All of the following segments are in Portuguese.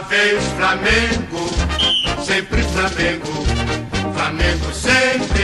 Vez Flamengo, sempre Flamengo. Flamengo sempre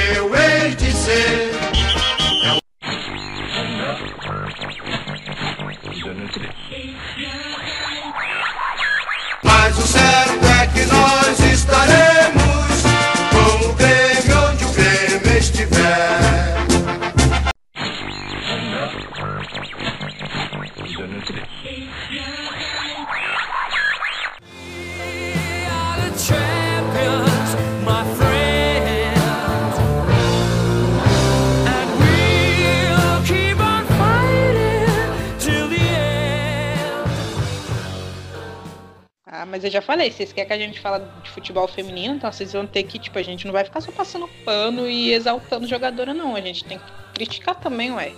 mas eu já falei, vocês querem que a gente fale de futebol feminino, então vocês vão ter que, tipo, a gente não vai ficar só passando pano e exaltando jogadora, não. A gente tem que criticar também, ué.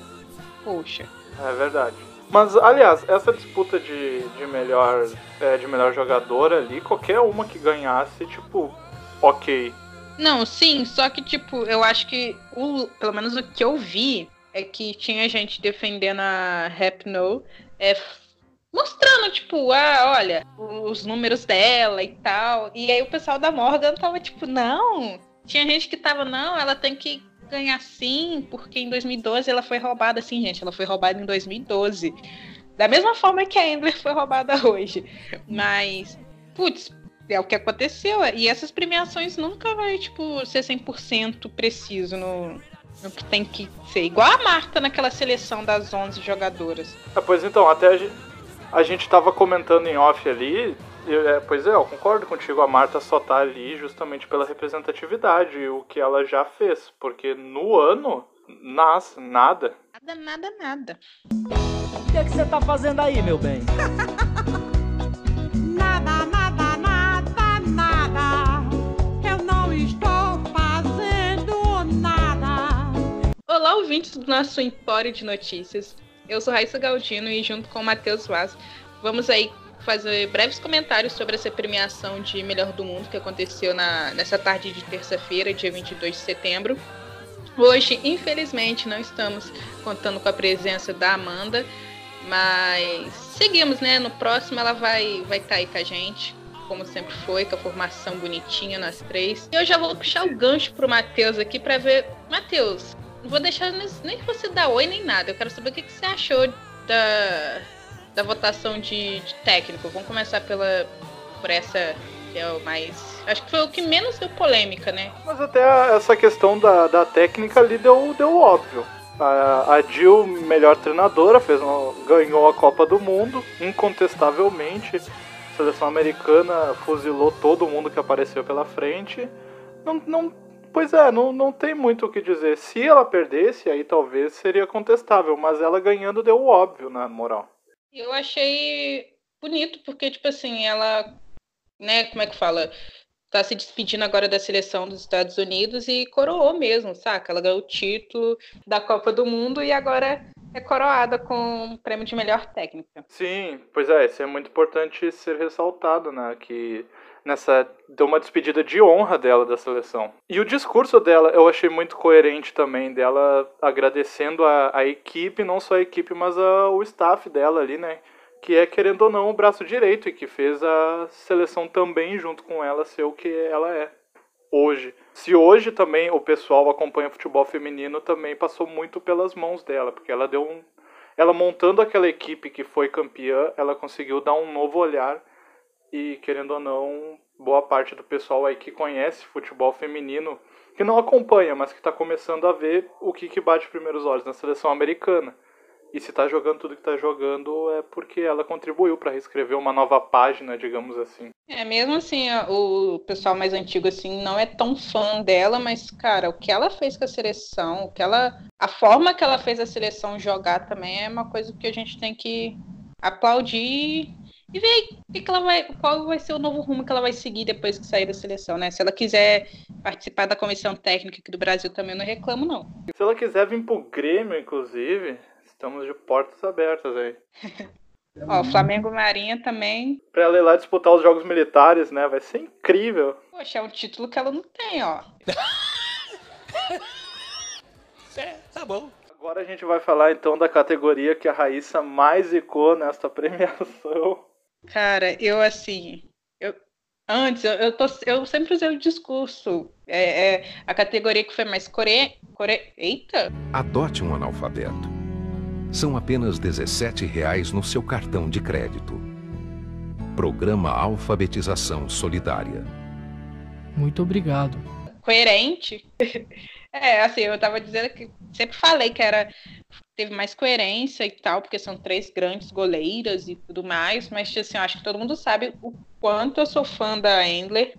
Poxa. É verdade. Mas, aliás, essa disputa de, de, melhor, é, de melhor jogadora ali, qualquer uma que ganhasse, tipo, ok. Não, sim, só que, tipo, eu acho que, o, pelo menos o que eu vi, é que tinha gente defendendo a Rap No, é, mostrando, tipo, ah, olha, os números dela e tal. E aí o pessoal da Morgan tava, tipo, não. Tinha gente que tava, não, ela tem que ganhar sim, porque em 2012 ela foi roubada, assim, gente, ela foi roubada em 2012. Da mesma forma que a Endler foi roubada hoje. Mas, putz, é o que aconteceu. E essas premiações nunca vai, tipo, ser 100% preciso no, no que tem que ser. Igual a Marta naquela seleção das 11 jogadoras. Ah, pois então, até a gente, a gente tava comentando em off ali, eu, é, pois é, eu concordo contigo, a Marta só tá ali justamente pela representatividade, o que ela já fez, porque no ano, nas, nada. Nada, nada, nada. O que é que você tá fazendo aí, meu bem? Nada, nada, nada, nada. Eu não estou fazendo nada. Olá, ouvintes do nosso Empório de Notícias. Eu sou Raíssa Galdino e junto com o Matheus Vaz, vamos aí fazer breves comentários sobre essa premiação de melhor do mundo que aconteceu na, nessa tarde de terça-feira, dia 22 de setembro. Hoje, infelizmente, não estamos contando com a presença da Amanda, mas seguimos, né? No próximo ela vai vai estar tá aí com a gente, como sempre foi, com a formação bonitinha nós três. E eu já vou puxar o gancho pro Matheus aqui para ver. Matheus, vou deixar nem você dar oi nem nada. Eu quero saber o que, que você achou da, da votação de, de técnico. Vamos começar pela por essa que é o mais. Acho que foi o que menos deu polêmica, né? Mas até essa questão da, da técnica ali deu, deu óbvio. A, a Jill, melhor treinadora, fez uma, ganhou a Copa do Mundo, incontestavelmente. A seleção americana fuzilou todo mundo que apareceu pela frente. Não, não, pois é, não, não tem muito o que dizer. Se ela perdesse, aí talvez seria contestável, mas ela ganhando deu o óbvio, na moral. Eu achei bonito, porque, tipo assim, ela, né, como é que fala? Tá se despedindo agora da seleção dos Estados Unidos e coroou mesmo, saca? Ela ganhou o título da Copa do Mundo e agora é coroada com o prêmio de melhor técnica. Sim, pois é, isso é muito importante ser ressaltado, né? Que nessa deu uma despedida de honra dela da seleção. E o discurso dela eu achei muito coerente também, dela agradecendo a, a equipe, não só a equipe, mas a, o staff dela ali, né? Que é, querendo ou não, o braço direito e que fez a seleção também, junto com ela, ser o que ela é hoje. Se hoje também o pessoal acompanha futebol feminino, também passou muito pelas mãos dela, porque ela deu um. Ela montando aquela equipe que foi campeã, ela conseguiu dar um novo olhar e, querendo ou não, boa parte do pessoal aí que conhece futebol feminino, que não acompanha, mas que está começando a ver o que, que bate primeiros olhos na seleção americana. E se está jogando tudo que está jogando é porque ela contribuiu para reescrever uma nova página, digamos assim. É, mesmo assim, o pessoal mais antigo assim não é tão fã dela, mas cara, o que ela fez com a seleção, o que ela, a forma que ela fez a seleção jogar também é uma coisa que a gente tem que aplaudir e ver que que ela vai, qual vai ser o novo rumo que ela vai seguir depois que sair da seleção, né? Se ela quiser participar da comissão técnica aqui do Brasil também, eu não reclamo, não. Se ela quiser vir pro Grêmio, inclusive, estamos de portas abertas aí. Ó, Flamengo Marinha também. Pra ela ir lá disputar os jogos militares, né? Vai ser incrível. Poxa, é um título que ela não tem, ó. É, tá bom. Agora a gente vai falar então da categoria que a Raíssa mais zicou nesta premiação. Cara, eu assim. Eu, antes, eu, eu, tô, eu sempre usei o discurso. É, é, a categoria que foi mais core, core. Eita! Adote um analfabeto. São apenas 17 reais no seu cartão de crédito. Programa Alfabetização Solidária. Muito obrigado. coerente. É, assim, eu tava dizendo que sempre falei que era teve mais coerência e tal, porque são três grandes goleiras e tudo mais, mas assim, eu acho que todo mundo sabe o quanto eu sou fã da Endler.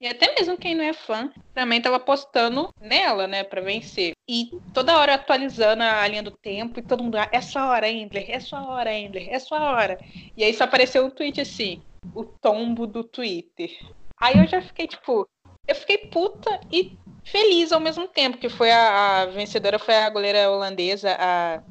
E até mesmo quem não é fã também tava apostando nela, né, para vencer. E toda hora atualizando a linha do tempo e todo mundo, ah, é sua hora, Endler, é sua hora, Endler, é sua hora. E aí só apareceu um tweet assim, o tombo do Twitter. Aí eu já fiquei tipo, eu fiquei puta e feliz ao mesmo tempo, que foi a, a vencedora foi a goleira holandesa, a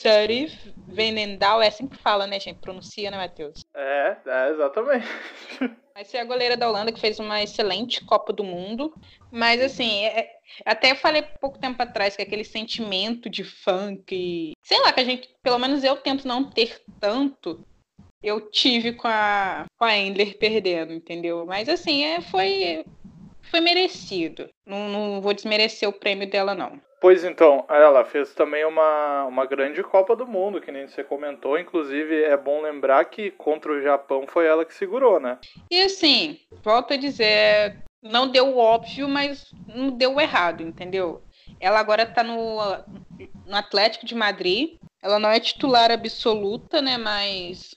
Sarif Venendal, é assim que fala, né, gente? Pronuncia, né, Matheus? É, é, exatamente. Vai ser a goleira da Holanda que fez uma excelente Copa do Mundo. Mas, assim, é- até eu falei pouco tempo atrás que aquele sentimento de funk, sei lá, que a gente, pelo menos eu tento não ter tanto, eu tive com a, com a Endler perdendo, entendeu? Mas, assim, é, foi, foi merecido. Não, não vou desmerecer o prêmio dela, não. Pois então, ela fez também uma, uma grande Copa do Mundo, que nem você comentou. Inclusive, é bom lembrar que contra o Japão foi ela que segurou, né? E assim, volto a dizer, não deu óbvio, mas não deu errado, entendeu? Ela agora tá no, no Atlético de Madrid. Ela não é titular absoluta, né? Mas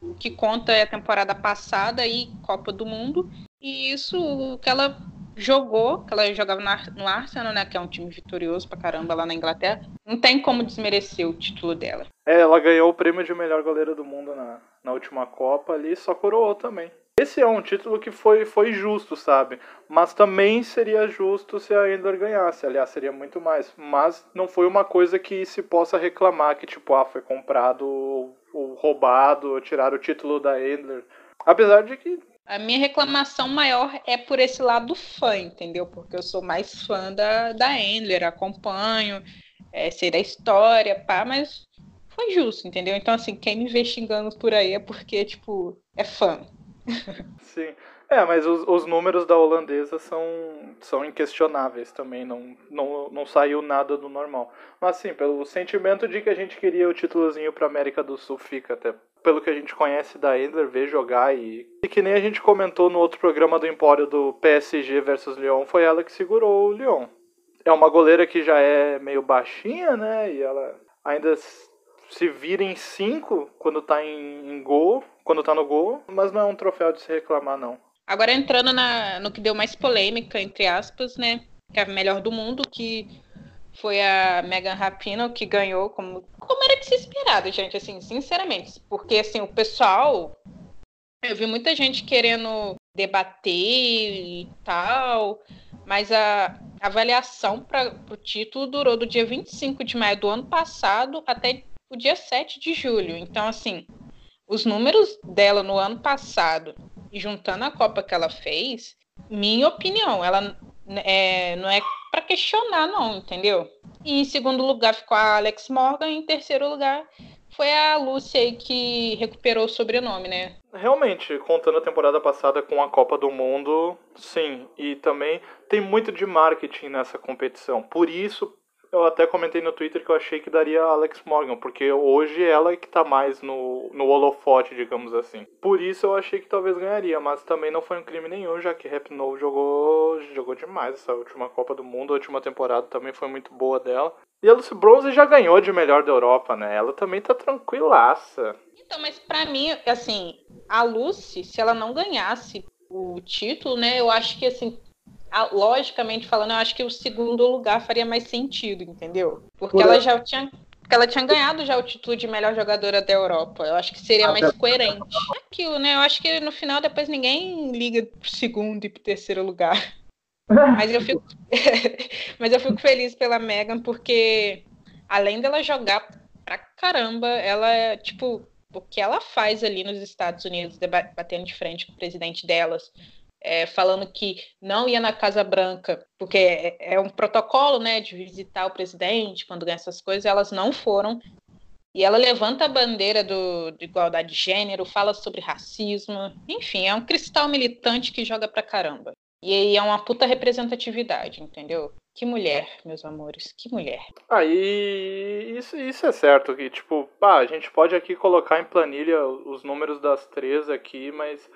o que conta é a temporada passada e Copa do Mundo. E isso o que ela jogou, que ela jogava no Ar- no Arsenal, né? Que é um time vitorioso pra caramba lá na Inglaterra. Não tem como desmerecer o título dela. É, ela ganhou o prêmio de melhor goleira do mundo na, na última Copa ali, só coroou também. Esse é um título que foi, foi justo, sabe? Mas também seria justo se a Endler ganhasse. Aliás, seria muito mais. Mas não foi uma coisa que se possa reclamar que, tipo, ah, foi comprado ou, ou roubado, ou tiraram o título da Endler. Apesar de que A minha reclamação maior é por esse lado fã, entendeu? Porque eu sou mais fã da, da Endler, acompanho, é, sei da história, pá, mas foi justo, entendeu? Então, assim, quem me vê xingando por aí é porque, tipo, é fã. Sim. É, mas os, os números da holandesa são, são inquestionáveis também, não, não, não saiu nada do normal. Mas sim, pelo sentimento de que a gente queria o títulozinho pra América do Sul, fica até. Pelo que a gente conhece da Endler, ver jogar e. E que nem a gente comentou no outro programa do Empório do PSG versus Lyon, foi ela que segurou o Lyon. É uma goleira que já é meio baixinha, né? E ela ainda se vira em cinco quando tá em, em gol, quando tá no gol, mas não é um troféu de se reclamar, não. Agora entrando na, no que deu mais polêmica, entre aspas, né? Que é a melhor do mundo, que foi a Megan Rapinoe que ganhou, como, como era de se esperado, gente, assim, sinceramente. Porque, assim, o pessoal... Eu vi muita gente querendo debater e tal, mas a avaliação para o título durou do dia 25 de maio do ano passado até o dia 7 de julho. Então, assim, os números dela no ano passado juntando a Copa que ela fez, minha opinião, ela é, não é para questionar, não, entendeu? E em segundo lugar ficou a Alex Morgan, em terceiro lugar foi a Lúcia aí que recuperou o sobrenome, né? Realmente, contando a temporada passada com a Copa do Mundo, sim. E também tem muito de marketing nessa competição. Por isso, eu até comentei no Twitter que eu achei que daria Alex Morgan, porque hoje ela é que tá mais no, no holofote, digamos assim. Por isso eu achei que talvez ganharia, mas também não foi um crime nenhum, já que Rapinoe jogou, jogou demais essa última Copa do Mundo. A última temporada também foi muito boa dela. E a Lucy Bronze já ganhou de melhor da Europa, né? Ela também tá tranquilaça. Então, mas pra mim, assim, a Lucy, se ela não ganhasse o título, né, eu acho que, assim, logicamente falando, eu acho que o segundo lugar faria mais sentido, entendeu? Porque Por- ela já tinha. Porque ela tinha ganhado já o título de melhor jogadora da Europa. Eu acho que seria mais coerente. É Aquilo, né? Eu acho que no final depois ninguém liga pro segundo e pro terceiro lugar. Mas eu fico, mas eu fico feliz pela Megan porque além dela jogar pra caramba, ela é tipo o que ela faz ali nos Estados Unidos, batendo de frente com o presidente delas, é, falando que não ia na Casa Branca, porque é, é um protocolo, né, de visitar o presidente quando ganha essas coisas, elas não foram. E ela levanta a bandeira do, de igualdade de gênero, fala sobre racismo. Enfim, é um cristal militante que joga pra caramba. E aí é uma puta representatividade, entendeu? Que mulher, meus amores, que mulher. Aí isso, isso é certo, que tipo, pá, a gente pode aqui colocar em planilha os números das três aqui, mas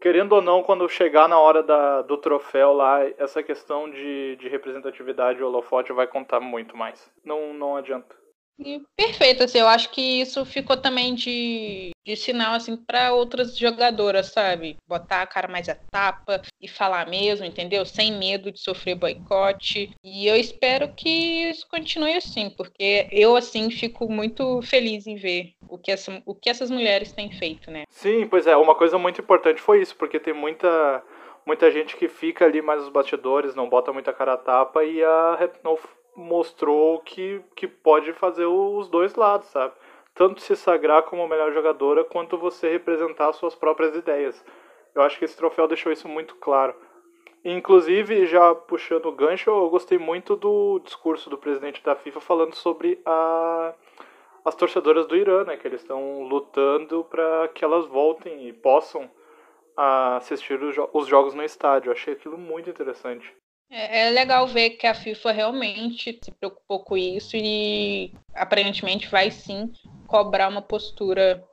querendo ou não, quando chegar na hora da, do troféu lá, essa questão de, de representatividade e holofote vai contar muito mais. Não, não adianta. E perfeito, assim, eu acho que isso ficou também de, de sinal, assim, para outras jogadoras, sabe? Botar a cara mais a tapa e falar mesmo, entendeu? Sem medo de sofrer boicote. E eu espero que isso continue assim, porque eu, assim, fico muito feliz em ver o que, essa, o que essas mulheres têm feito, né? Sim, pois é, uma coisa muito importante foi isso, porque tem muita muita gente que fica ali mais nos bastidores, não bota muita cara a tapa e a Rep- não mostrou que, que pode fazer os dois lados, sabe? Tanto se sagrar como melhor jogadora, quanto você representar suas próprias ideias. Eu acho que esse troféu deixou isso muito claro. Inclusive, já puxando o gancho, eu gostei muito do discurso do presidente da FIFA falando sobre a, as torcedoras do Irã, né? Que eles estão lutando para que elas voltem e possam assistir os, jo- os jogos no estádio. Eu achei aquilo muito interessante. É, é legal ver que a FIFA realmente se preocupou com isso e aparentemente vai sim cobrar uma postura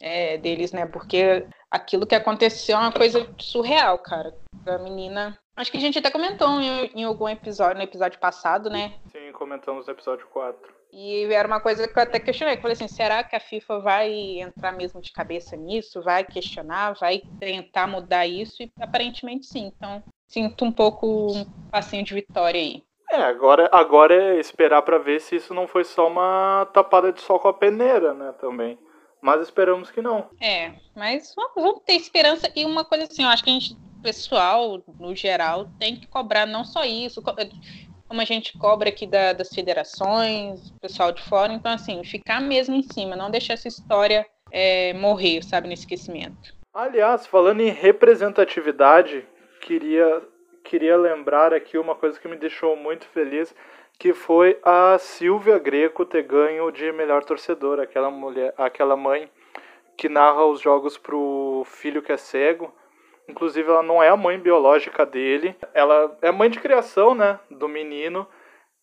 é, deles, né? Porque aquilo que aconteceu é uma coisa surreal, cara. A menina. Acho que a gente até comentou em, em algum episódio, no episódio passado, né? Sim, comentamos no episódio 4. E era uma coisa que eu até questionei. que eu Falei assim, será que a FIFA vai entrar mesmo de cabeça nisso? Vai questionar? Vai tentar mudar isso? E aparentemente sim. Então, sinto um pouco um passinho de vitória aí. É, agora, agora é esperar pra ver se isso não foi só uma tapada de sol com a peneira, né, também. Mas esperamos que não. É, mas vamos, ter esperança. E uma coisa assim, eu acho que a gente, pessoal, no geral, tem que cobrar não só isso, co- como a gente cobra aqui da- das federações, pessoal de fora. Então, assim, ficar mesmo em cima, não deixar essa história é, morrer, sabe, no esquecimento. Aliás, falando em representatividade, queria, queria lembrar aqui uma coisa que me deixou muito feliz, que foi a Silvia Greco ter ganho de melhor torcedora, aquela mulher, aquela mãe que narra os jogos pro filho que é cego. Inclusive, ela não é a mãe biológica dele. Ela é mãe de criação, né, do menino.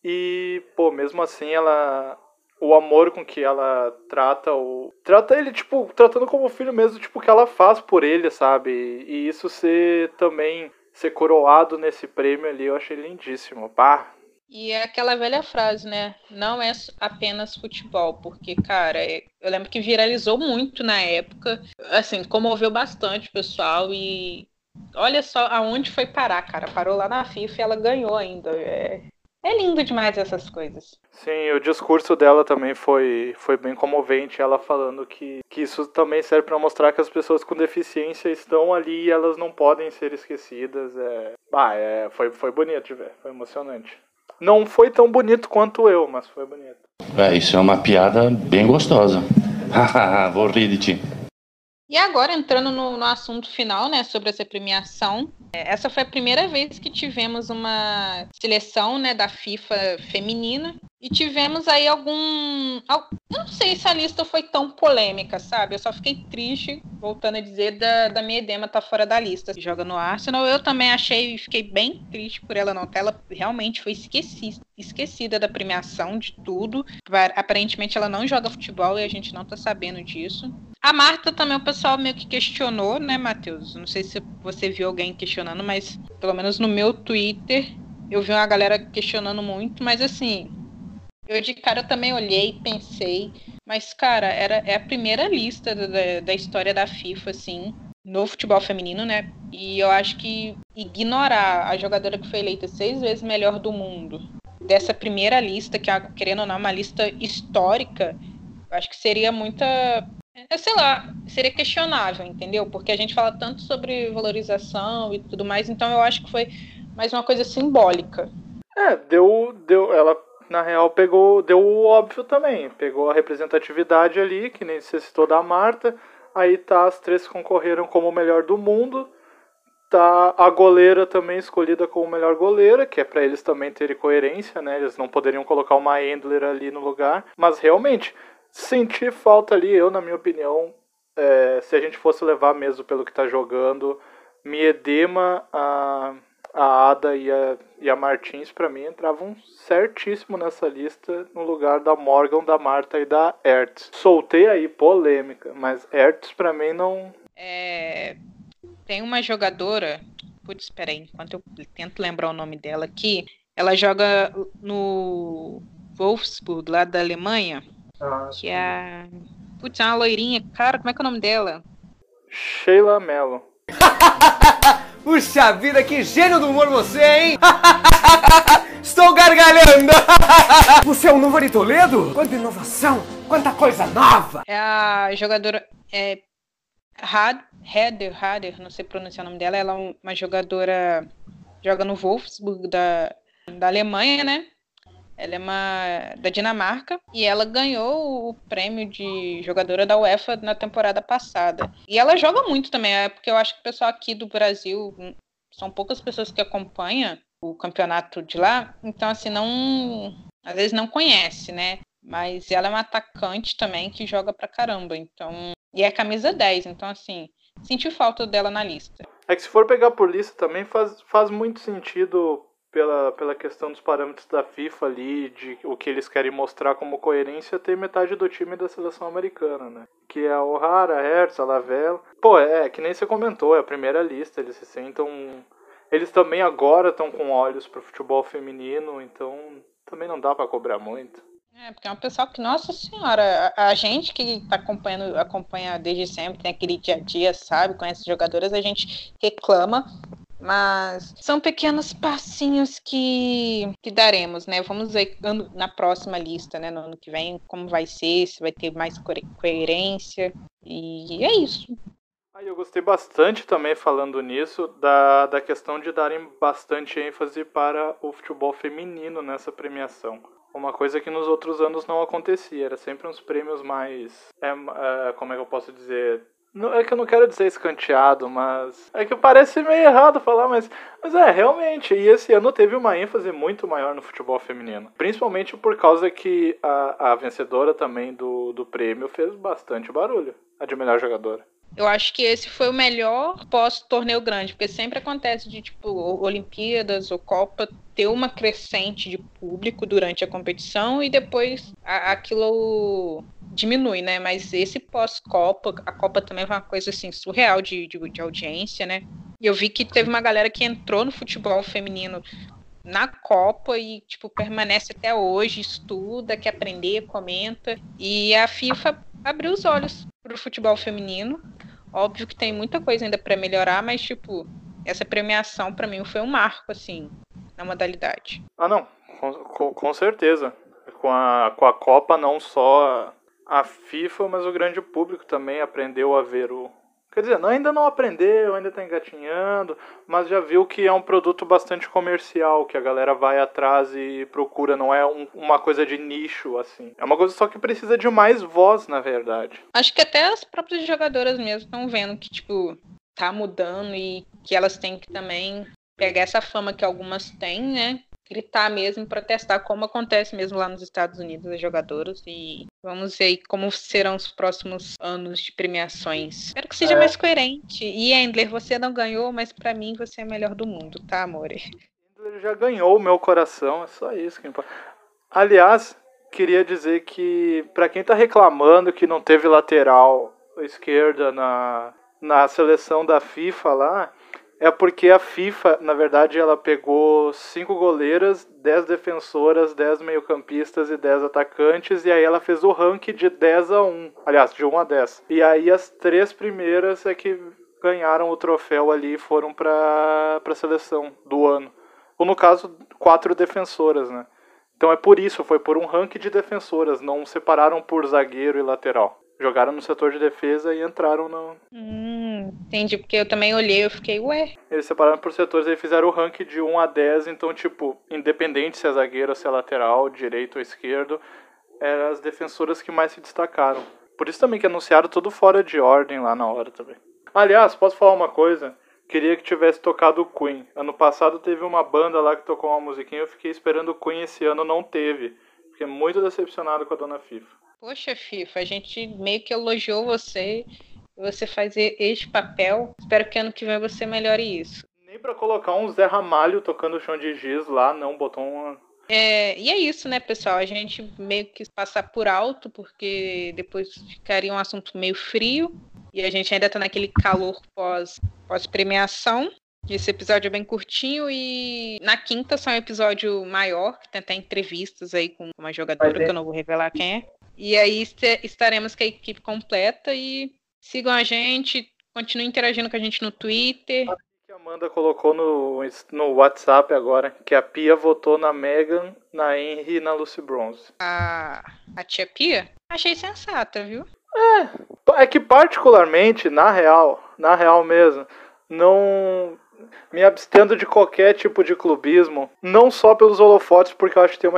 E, pô, mesmo assim, ela o amor com que ela trata o trata ele tipo tratando como filho mesmo, tipo que ela faz por ele, sabe? E isso ser também ser coroado nesse prêmio ali, eu achei lindíssimo. Pá, E é aquela velha frase, né? Não é apenas futebol, porque, cara, é- eu lembro que viralizou muito na época, assim, comoveu bastante o pessoal e olha só aonde foi parar, cara. Parou lá na FIFA e ela ganhou ainda. É, é lindo demais essas coisas. Sim, o discurso dela também foi, foi bem comovente, ela falando que, que isso também serve para mostrar que as pessoas com deficiência estão ali e elas não podem ser esquecidas. É... Ah, é, foi, foi bonito de ver, foi emocionante. Não foi tão bonito quanto eu, mas foi bonito. É, isso é uma piada bem gostosa. Hahaha, Vou rir de ti. E agora, entrando no, no assunto final, né, sobre essa premiação, é, essa foi a primeira vez que tivemos uma seleção, né, da FIFA feminina, e tivemos aí algum... al- Eu não sei se a lista foi tão polêmica, sabe? Eu só fiquei triste, voltando a dizer, da, da minha edema tá fora da lista. Joga no Arsenal, eu também achei, fiquei bem triste por ela não ela realmente foi esquecida, esquecida da premiação, de tudo. Aparentemente ela não joga futebol e a gente não tá sabendo disso. A Marta também o pessoal meio que questionou, né, Matheus? Não sei se você viu alguém questionando, mas pelo menos no meu Twitter eu vi uma galera questionando muito, mas assim, eu de cara também olhei, pensei, mas cara, era, é a primeira lista da, da- história da FIFA, assim, no futebol feminino, né? E eu acho que ignorar a jogadora que foi eleita seis vezes melhor do mundo dessa primeira lista, que, é, querendo ou não, é uma lista histórica, acho que seria muita é, sei lá, seria questionável, entendeu? Porque a gente fala tanto sobre valorização e tudo mais, então eu acho que foi mais uma coisa simbólica. É, deu, deu, ela na real pegou, deu o óbvio também, pegou a representatividade ali, que nem você citou da Marta, aí tá as três concorreram como o melhor do mundo, tá a goleira também escolhida como melhor goleira, que é pra eles também terem coerência, né? Eles não poderiam colocar uma Endler ali no lugar, mas realmente senti falta ali, eu, na minha opinião, é, se a gente fosse levar mesmo pelo que tá jogando, Miedema, a, a Ada e a, e a Martins, pra mim, entravam certíssimo nessa lista no lugar da Morgan, da Marta e da Ertz. Soltei aí polêmica, mas Ertz pra mim não. É, tem uma jogadora. Putz, peraí, enquanto eu tento lembrar o nome dela aqui. Ela joga no Wolfsburg, lá da Alemanha. Que é a. Putz, é uma loirinha. Cara, como é que é o nome dela? Sheila Mello. Puxa vida, que gênio do humor você, hein? Estou gargalhando! Você é o novo Ari Toledo? Quanta inovação! Quanta coisa nova! É a jogadora. É. Had, Heather, Hader, não sei pronunciar o nome dela. Ela é uma jogadora. Joga no Wolfsburg da, da Alemanha, né? Ela é uma da Dinamarca e ela ganhou o prêmio de jogadora da UEFA na temporada passada. E ela joga muito também, é porque eu acho que o pessoal aqui do Brasil hum, são poucas pessoas que acompanham o campeonato de lá, então assim não às vezes não conhece, né? Mas ela é uma atacante também que joga pra caramba, então e é camisa 10, então assim, senti falta dela na lista. É que se for pegar por lista também faz, faz muito sentido pela, pela questão dos parâmetros da FIFA ali, de o que eles querem mostrar como coerência, ter metade do time da seleção americana, né? Que é a O'Hara, a Hertz, a Lavelle. Pô, é, que nem você comentou, é a primeira lista, eles se sentam... Eles também agora estão com olhos pro futebol feminino, então também não dá para cobrar muito. É, porque é um pessoal que, nossa senhora, a, a gente que tá acompanhando, acompanha desde sempre, tem aquele dia a dia, sabe, conhece jogadoras, a gente reclama, mas são pequenos passinhos que, que daremos, né? Vamos ver na próxima lista, né? No ano que vem, como vai ser, se vai ter mais coer- coerência. E é isso. Aí eu gostei bastante também falando nisso da, da questão de darem bastante ênfase para o futebol feminino nessa premiação. Uma coisa que nos outros anos não acontecia, era sempre uns prêmios mais. é, é, como é que eu posso dizer? É que eu não quero dizer escanteado, mas. É que parece meio errado falar, mas. Mas é, realmente. E esse ano teve uma ênfase muito maior no futebol feminino. Principalmente por causa que a, a vencedora também do, do prêmio fez bastante barulho. A de melhor jogadora. Eu acho que esse foi o melhor pós-torneio grande, porque sempre acontece de, tipo, Olimpíadas ou Copa ter uma crescente de público durante a competição e depois aquilo diminui, né? Mas esse pós-Copa, a Copa também foi uma coisa, assim, surreal de, de, de audiência, né? E eu vi que teve uma galera que entrou no futebol feminino na Copa e, tipo, permanece até hoje, estuda, quer aprender, comenta. E a FIFA abriu os olhos pro futebol feminino. Óbvio que tem muita coisa ainda para melhorar, mas, tipo, essa premiação para mim foi um marco, assim, na modalidade. Ah, não, com, com, com certeza. Com a, com a Copa, não só a FIFA, mas o grande público também aprendeu a ver o. Quer dizer, ainda não aprendeu, ainda tá engatinhando, mas já viu que é um produto bastante comercial, que a galera vai atrás e procura, não é um- uma coisa de nicho, assim. É uma coisa só que precisa de mais voz, na verdade. Acho que até as próprias jogadoras mesmo estão vendo que, tipo, tá mudando e que elas têm que também pegar essa fama que algumas têm, né? Gritar mesmo, protestar, como acontece mesmo lá nos Estados Unidos, as jogadoras. E vamos ver aí como serão os próximos anos de premiações. Espero que seja É. mais coerente. E Endler, você não ganhou, mas pra mim você é melhor do mundo, tá, amore? Ele já ganhou o meu coração, é só isso que importa. Aliás, queria dizer que pra quem tá reclamando que não teve lateral esquerda na, na seleção da FIFA lá, é porque a FIFA, na verdade, ela pegou cinco goleiras, 10 defensoras, 10 meio-campistas e 10 atacantes, e aí ela fez o ranking de 10 a 1. Aliás, de 1 a 10. E aí as três primeiras é que ganharam o troféu ali e foram pra, pra seleção do ano. Ou no caso, quatro defensoras, né? Então é por isso, foi por um ranking de defensoras, não separaram por zagueiro e lateral. Jogaram no setor de defesa e entraram no. Hum, entendi, porque eu também olhei e eu fiquei, ué, Eles separaram por setores e fizeram o ranking de 1 a 10, então, tipo, independente se é zagueiro se é lateral, direito ou esquerdo, eram as defensoras que mais se destacaram. Por isso também que anunciaram tudo fora de ordem lá na hora também. Aliás, posso falar uma coisa? Queria que tivesse tocado o Queen. Ano passado teve uma banda lá que tocou uma musiquinha, eu fiquei esperando o Queen esse ano, não teve. Fiquei muito decepcionado com a dona FIFA. Poxa, FIFA, a gente meio que elogiou você. Você fazer este papel. Espero que ano que vem você melhore isso. Nem pra colocar um Zé Ramalho tocando chão de giz lá, não, botou uma. É, e é isso, né, pessoal? A gente meio que passar por alto, porque depois ficaria um assunto meio frio. E a gente ainda tá naquele calor pós, pós-premiação. Esse episódio é bem curtinho e na quinta sai um episódio maior, que tem até entrevistas aí com uma jogadora, que eu não vou revelar quem é. E aí estaremos com a equipe completa e sigam a gente, continuem interagindo com a gente no Twitter. que a Amanda colocou no, no WhatsApp agora, que a Pia votou na Megan, na Henry e na Lucy Bronze. A, a tia Pia, achei sensata, viu? É que particularmente, na real, na real mesmo, não me abstendo de qualquer tipo de clubismo, não só pelos holofotes, porque eu acho que tem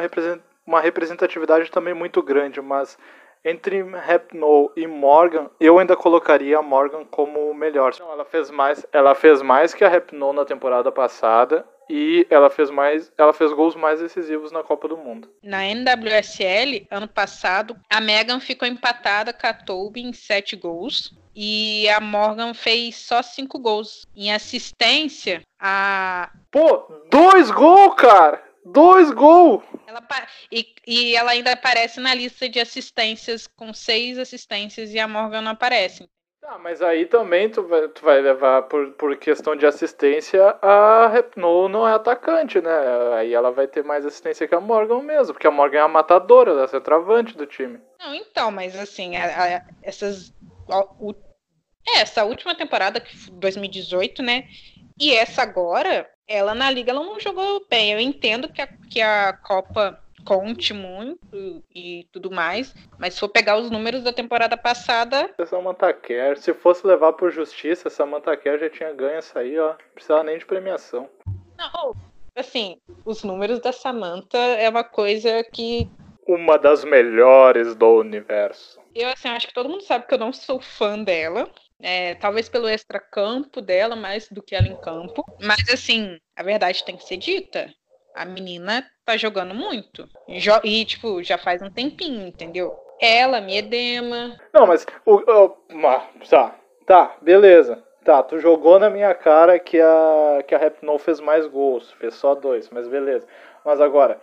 uma representatividade também muito grande, mas entre Rapnoe e Morgan, eu ainda colocaria a Morgan como o melhor. Ela fez mais, ela fez mais que a Rapnoe na temporada passada e ela fez mais, ela fez gols mais decisivos na Copa do Mundo. Na NWSL, ano passado, a Megan ficou empatada com a Toby em sete gols. E a Morgan fez só cinco gols. Em assistência, a. Pô, dois gols, cara! Dois gols! Ela pa- e, e ela ainda aparece na lista de assistências com seis assistências e a Morgan não aparece. Tá, mas aí também tu vai, tu vai levar por, por questão de assistência, a Repno não é atacante, né? Aí ela vai ter mais assistência que a Morgan mesmo, porque a Morgan é a matadora, ela é a centroavante do time. Não, então, mas assim, a- a- essas. a- o- é, essa última temporada, que foi 2018, né? E essa agora, ela na liga ela não jogou bem. Eu entendo que a, que a Copa conte muito e tudo mais, mas se for pegar os números da temporada passada, Samantha Kerr, se fosse levar por justiça, Samantha Kerr já tinha ganho essa aí, ó. Não precisava nem de premiação. não, assim, os números da Samantha é uma coisa que Uma das melhores do universo. Eu, assim, acho que todo mundo sabe que eu não sou fã dela. É, talvez pelo extracampo dela, mais do que ela em campo. Mas, assim, a verdade tem que ser dita. A menina tá jogando muito. E, tipo, já faz um tempinho, entendeu? Ela, Miedema. Não, mas o, o- tá, tá, beleza. Tá, tu jogou na minha cara que a que a Rapnoe fez mais gols, fez só dois, mas beleza. Mas agora,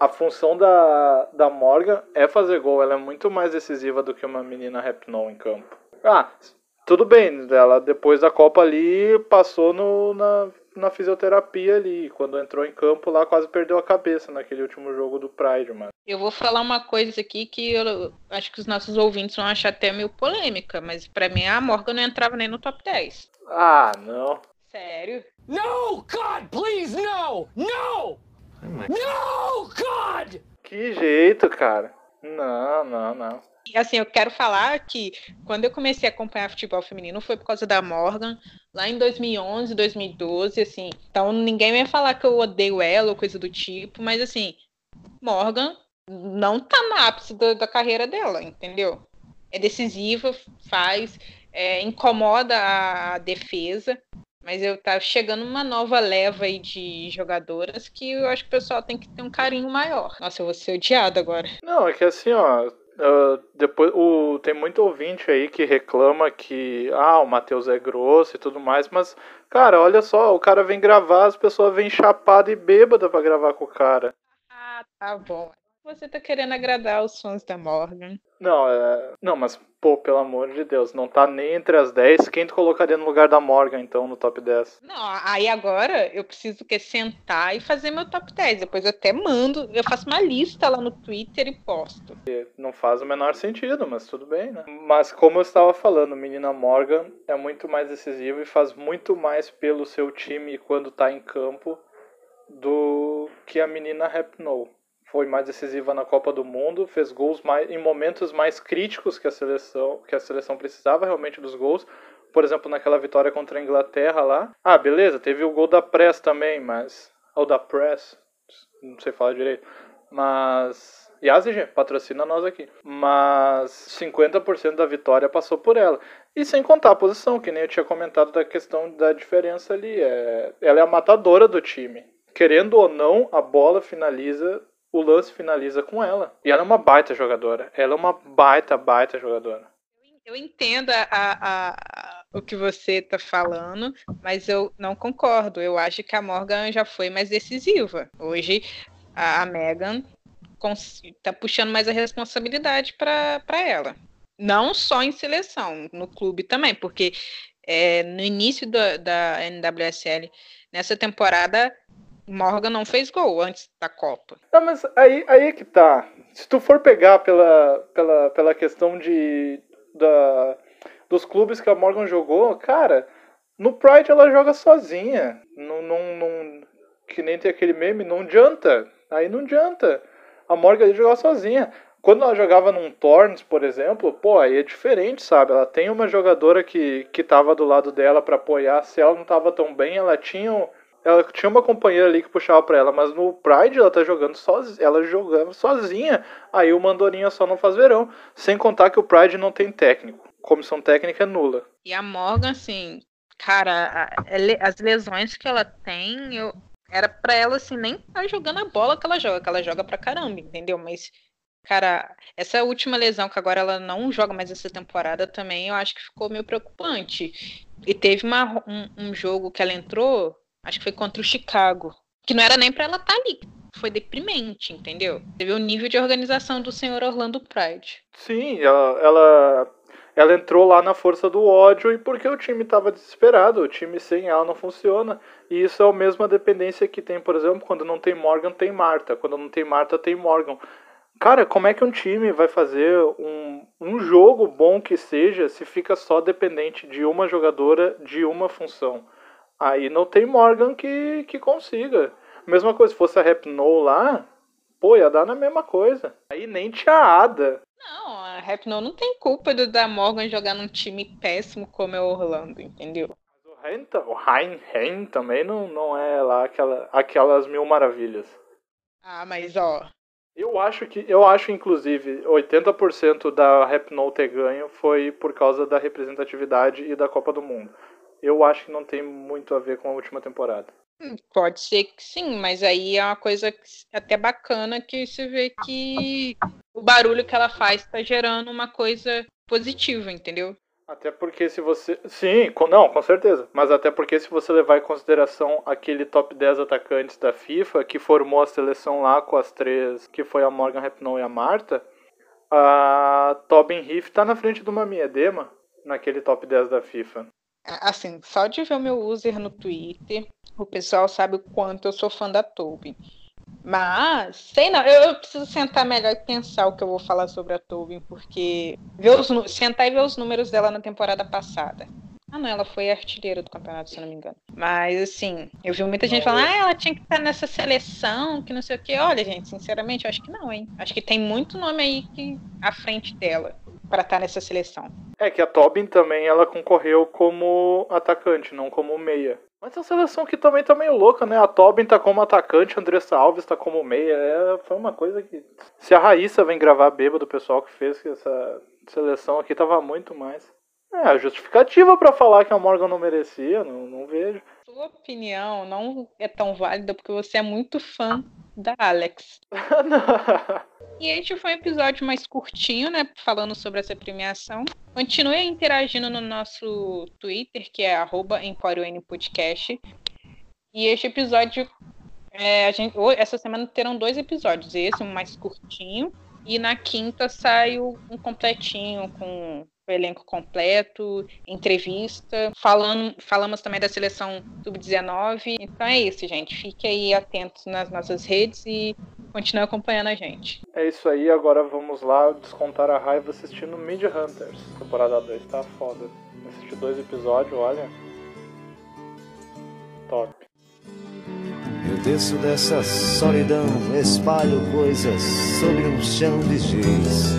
a função da, da Morgan é fazer gol, ela é muito mais decisiva do que uma menina Rapnoe em campo. Ah, tudo bem, ela depois da Copa ali passou no, na, na fisioterapia ali, quando entrou em campo lá quase perdeu a cabeça naquele último jogo do Pride, mano. Eu vou falar uma coisa aqui que eu acho que os nossos ouvintes vão achar até meio polêmica, mas pra mim a Morgan não entrava nem no top 10. Ah, não. Sério? No! God, please, no! No! No! God! Que jeito, cara. Não, não, não. E, assim, eu quero falar que quando eu comecei a acompanhar futebol feminino foi por causa da Morgan, lá em 2011, 2012, assim. Então ninguém vai falar que eu odeio ela ou coisa do tipo, mas assim, Morgan não tá no ápice da, da carreira dela, entendeu? É decisiva, faz, é, incomoda a defesa, mas eu tá chegando uma nova leva aí de jogadoras que eu acho que o pessoal tem que ter um carinho maior. Nossa, eu vou ser odiada agora. Não, é que assim, ó. Ah, depois o, tem muito ouvinte aí que reclama que ah, o Matheus é grosso e tudo mais, mas, cara, olha só, o cara vem gravar, as pessoas vêm chapada e bêbada pra gravar com o cara. Ah, tá bom. Você tá querendo agradar os fãs da Morgan. Não, é. Não, mas, pô, pelo amor de Deus, não tá nem entre as 10. Quem tu colocaria no lugar da Morgan, então, no top 10? Não, aí agora eu preciso que sentar e fazer meu top 10. Depois eu até mando, eu faço uma lista lá no Twitter e posto. Não faz o menor sentido, mas tudo bem, né? Mas como eu estava falando, menina Morgan é muito mais decisiva e faz muito mais pelo seu time quando tá em campo do que a menina Rapnoe. Foi mais decisiva na Copa do Mundo, fez gols mais, em momentos mais críticos que a seleção que a seleção precisava realmente dos gols. Por exemplo, naquela vitória contra a Inglaterra lá. Ah, beleza, teve o gol da Press também, mas. Ou da Press, não sei falar direito. Mas. Yazig, patrocina nós aqui. Mas 50% da vitória passou por ela. E sem contar a posição, que nem eu tinha comentado da questão da diferença ali. É... Ela é a matadora do time. Querendo ou não, a bola finaliza o lance finaliza com ela. E ela é uma baita jogadora. Ela é uma baita, baita jogadora. Eu entendo a, a- a- o que você tá falando, mas eu não concordo. Eu acho que a Morgan já foi mais decisiva. Hoje, a, Megan cons- tá puxando mais a responsabilidade para ela. Não só em seleção, no clube também, porque é, no início da, da NWSL, nessa temporada, Morgan não fez gol antes da Copa. Não, mas aí, aí que tá. Se tu for pegar pela, pela, pela questão de da, dos clubes que a Morgan jogou, cara, no Pride ela joga sozinha. Não, não, não, que nem tem aquele meme, não adianta. Aí não adianta. A Morgan ali jogava sozinha. Quando ela jogava num Torns, por exemplo, pô, aí é diferente, sabe? Ela tem uma jogadora que, que tava do lado dela pra apoiar. Se ela não tava tão bem, ela tinha ela tinha uma companheira ali que puxava pra ela, mas no Pride ela tá jogando sozinha, ela jogava sozinha. Aí o Mandorinha só não faz verão, sem contar que o Pride não tem técnico. Comissão técnica é nula. E a Morgan, assim, cara, le- as lesões que ela tem, eu era pra ela, assim, nem tá jogando a bola que ela joga, que ela joga pra caramba, entendeu? Mas, cara, essa última lesão que agora ela não joga mais essa temporada também, eu acho que ficou meio preocupante. E teve uma- um, um jogo que ela entrou, acho que foi contra o Chicago, que não era nem pra ela estar ali. Foi deprimente, entendeu? Vê o nível de organização do senhor Orlando Pride. Sim, ela, ela, ela entrou lá na força do ódio e porque o time tava desesperado. O time sem ela não funciona. E isso é a mesma dependência que tem, por exemplo, quando não tem Morgan, tem Marta. Quando não tem Marta, tem Morgan. Cara, como é que um time vai fazer um, um jogo bom que seja se fica só dependente de uma jogadora, de uma função? Aí não tem Morgan que, que consiga. Mesma coisa, se fosse a Rapnoe lá, pô, ia dar na mesma coisa. Aí nem tinha Ada. Não, a Rapnoe não tem culpa do da Morgan jogar num time péssimo como é o Orlando, entendeu? O Hein, ta- o Hein, Hein também não, não é lá aquela, aquelas mil maravilhas. Ah, mas ó, Eu acho que, eu acho inclusive, 80% da Rapnoe ter ganho foi por causa da representatividade e da Copa do Mundo. Eu acho que não tem muito a ver com a última temporada. hum, pode ser que sim, mas aí é uma coisa até bacana que você vê que o barulho que ela faz tá gerando uma coisa positiva, entendeu? Até porque se você. Sim, com- não, com certeza. Mas até porque se você levar em consideração aquele top 10 atacantes da FIFA, que formou a seleção lá com as três, que foi a Morgan Rapinoe e a Marta, a Tobin Heath tá na frente do Mami Edema naquele top 10 da FIFA. Assim, só de ver o meu user no Twitter, o pessoal sabe o quanto eu sou fã da Tobin. Mas, sei não, eu, eu preciso sentar melhor e pensar o que eu vou falar sobre a Tobin, porque ver os, sentar e ver os números dela na temporada passada. Ah, não, ela foi artilheira do campeonato, se eu não me engano. Mas, assim, eu vi muita gente falando, ah, ela tinha que estar nessa seleção, que não sei o quê. Olha, gente, sinceramente, eu acho que não, hein? Acho que tem muito nome aí que à frente dela pra estar nessa seleção. É que a Tobin também ela concorreu como atacante, não como meia. Mas é uma seleção que também tá meio louca, né? A Tobin tá como atacante, a Andressa Alves tá como meia. É, foi uma coisa que. Se a Raíssa vem gravar bêbado, o pessoal que fez essa seleção aqui tava muito mais. É, a justificativa pra falar que a Morgan não merecia, não, não vejo. Sua opinião não é tão válida porque você é muito fã da Alex. E este foi um episódio mais curtinho, né? Falando sobre essa premiação. Continue interagindo no nosso Twitter, que é arroba Podcast. E este episódio, é, gente, essa semana terão dois episódios. Esse, um mais curtinho. E na quinta sai o- um completinho com o elenco completo, entrevista. Falando, falamos também da seleção sub-19. Então é isso, gente. Fique aí atentos nas nossas redes e continue acompanhando a gente. É isso aí, agora vamos lá descontar a raiva assistindo Mid Hunters. Temporada 2 tá foda. Assisti dois episódios, olha. Top. Eu desço dessa solidão, espalho coisas sobre um chão de giz.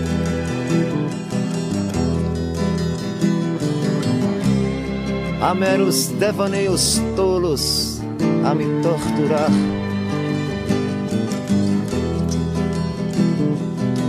Há meros devaneios tolos a me torturar